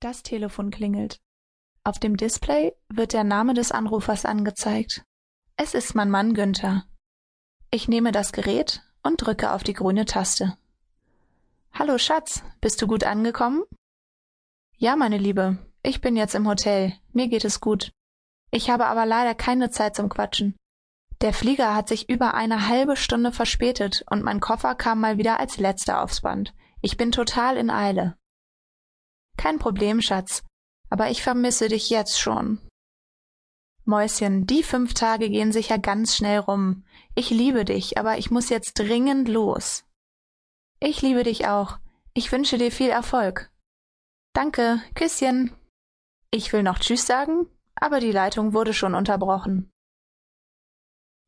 Das Telefon klingelt. Auf dem Display wird der Name des Anrufers angezeigt. Es ist mein Mann Günther. Ich nehme das Gerät und drücke auf die grüne Taste. Hallo Schatz, bist du gut angekommen? Ja, meine Liebe, ich bin jetzt im Hotel. Mir geht es gut. Ich habe aber leider keine Zeit zum Quatschen. Der Flieger hat sich über eine halbe Stunde verspätet und mein Koffer kam mal wieder als letzter aufs Band. Ich bin total in Eile. Kein Problem, Schatz, aber ich vermisse dich jetzt schon. Mäuschen, die fünf Tage gehen sicher ganz schnell rum. Ich liebe dich, aber ich muss jetzt dringend los. Ich liebe dich auch. Ich wünsche dir viel Erfolg. Danke, Küsschen. Ich will noch Tschüss sagen, aber die Leitung wurde schon unterbrochen.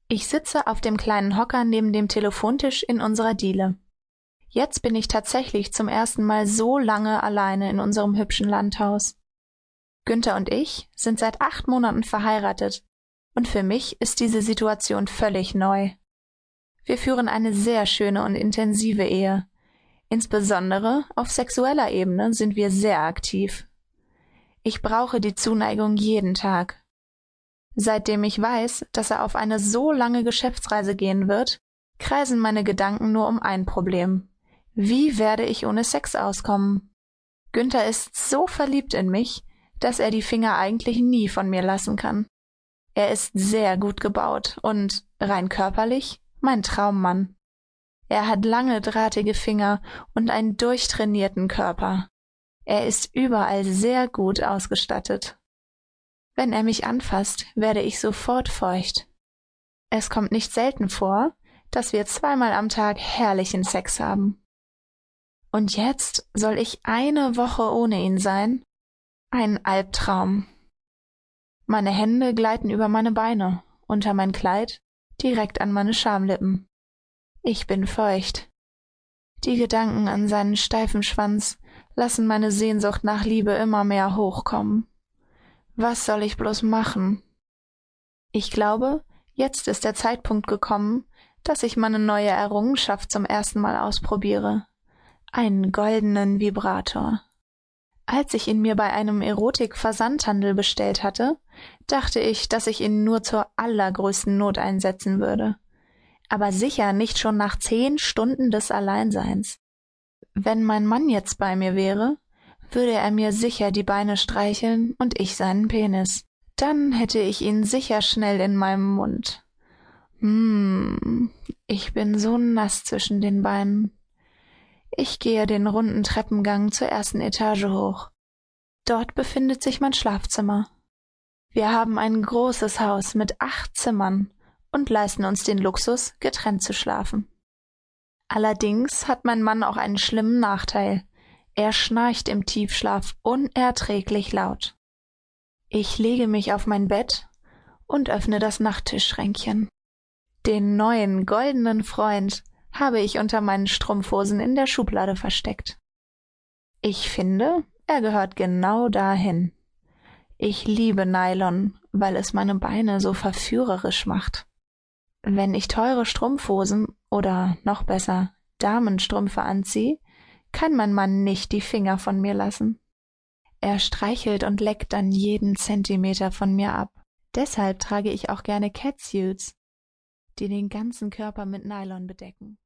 Ich sitze auf dem kleinen Hocker neben dem Telefontisch in unserer Diele. Jetzt bin ich tatsächlich zum ersten Mal so lange alleine in unserem hübschen Landhaus. Günther und ich sind seit acht Monaten verheiratet, und für mich ist diese Situation völlig neu. Wir führen eine sehr schöne und intensive Ehe. Insbesondere auf sexueller Ebene sind wir sehr aktiv. Ich brauche die Zuneigung jeden Tag. Seitdem ich weiß, dass er auf eine so lange Geschäftsreise gehen wird, kreisen meine Gedanken nur um ein Problem. Wie werde ich ohne Sex auskommen? Günther ist so verliebt in mich, dass er die Finger eigentlich nie von mir lassen kann. Er ist sehr gut gebaut und rein körperlich mein Traummann. Er hat lange drahtige Finger und einen durchtrainierten Körper. Er ist überall sehr gut ausgestattet. Wenn er mich anfasst, werde ich sofort feucht. Es kommt nicht selten vor, dass wir zweimal am Tag herrlichen Sex haben. Und jetzt soll ich eine Woche ohne ihn sein? Ein Albtraum. Meine Hände gleiten über meine Beine, unter mein Kleid, direkt an meine Schamlippen. Ich bin feucht. Die Gedanken an seinen steifen Schwanz lassen meine Sehnsucht nach Liebe immer mehr hochkommen. Was soll ich bloß machen? Ich glaube, jetzt ist der Zeitpunkt gekommen, dass ich meine neue Errungenschaft zum ersten Mal ausprobiere einen goldenen Vibrator. Als ich ihn mir bei einem Erotik-Versandhandel bestellt hatte, dachte ich, dass ich ihn nur zur allergrößten Not einsetzen würde. Aber sicher nicht schon nach zehn Stunden des Alleinseins. Wenn mein Mann jetzt bei mir wäre, würde er mir sicher die Beine streicheln und ich seinen Penis. Dann hätte ich ihn sicher schnell in meinem Mund. Hm, ich bin so nass zwischen den Beinen. Ich gehe den runden Treppengang zur ersten Etage hoch. Dort befindet sich mein Schlafzimmer. Wir haben ein großes Haus mit acht Zimmern und leisten uns den Luxus, getrennt zu schlafen. Allerdings hat mein Mann auch einen schlimmen Nachteil. Er schnarcht im Tiefschlaf unerträglich laut. Ich lege mich auf mein Bett und öffne das Nachttischschränkchen. Den neuen goldenen Freund habe ich unter meinen Strumpfhosen in der Schublade versteckt. Ich finde, er gehört genau dahin. Ich liebe Nylon, weil es meine Beine so verführerisch macht. Wenn ich teure Strumpfhosen oder noch besser Damenstrümpfe anziehe, kann mein Mann nicht die Finger von mir lassen. Er streichelt und leckt dann jeden Zentimeter von mir ab. Deshalb trage ich auch gerne Catsuits, die den ganzen Körper mit Nylon bedecken.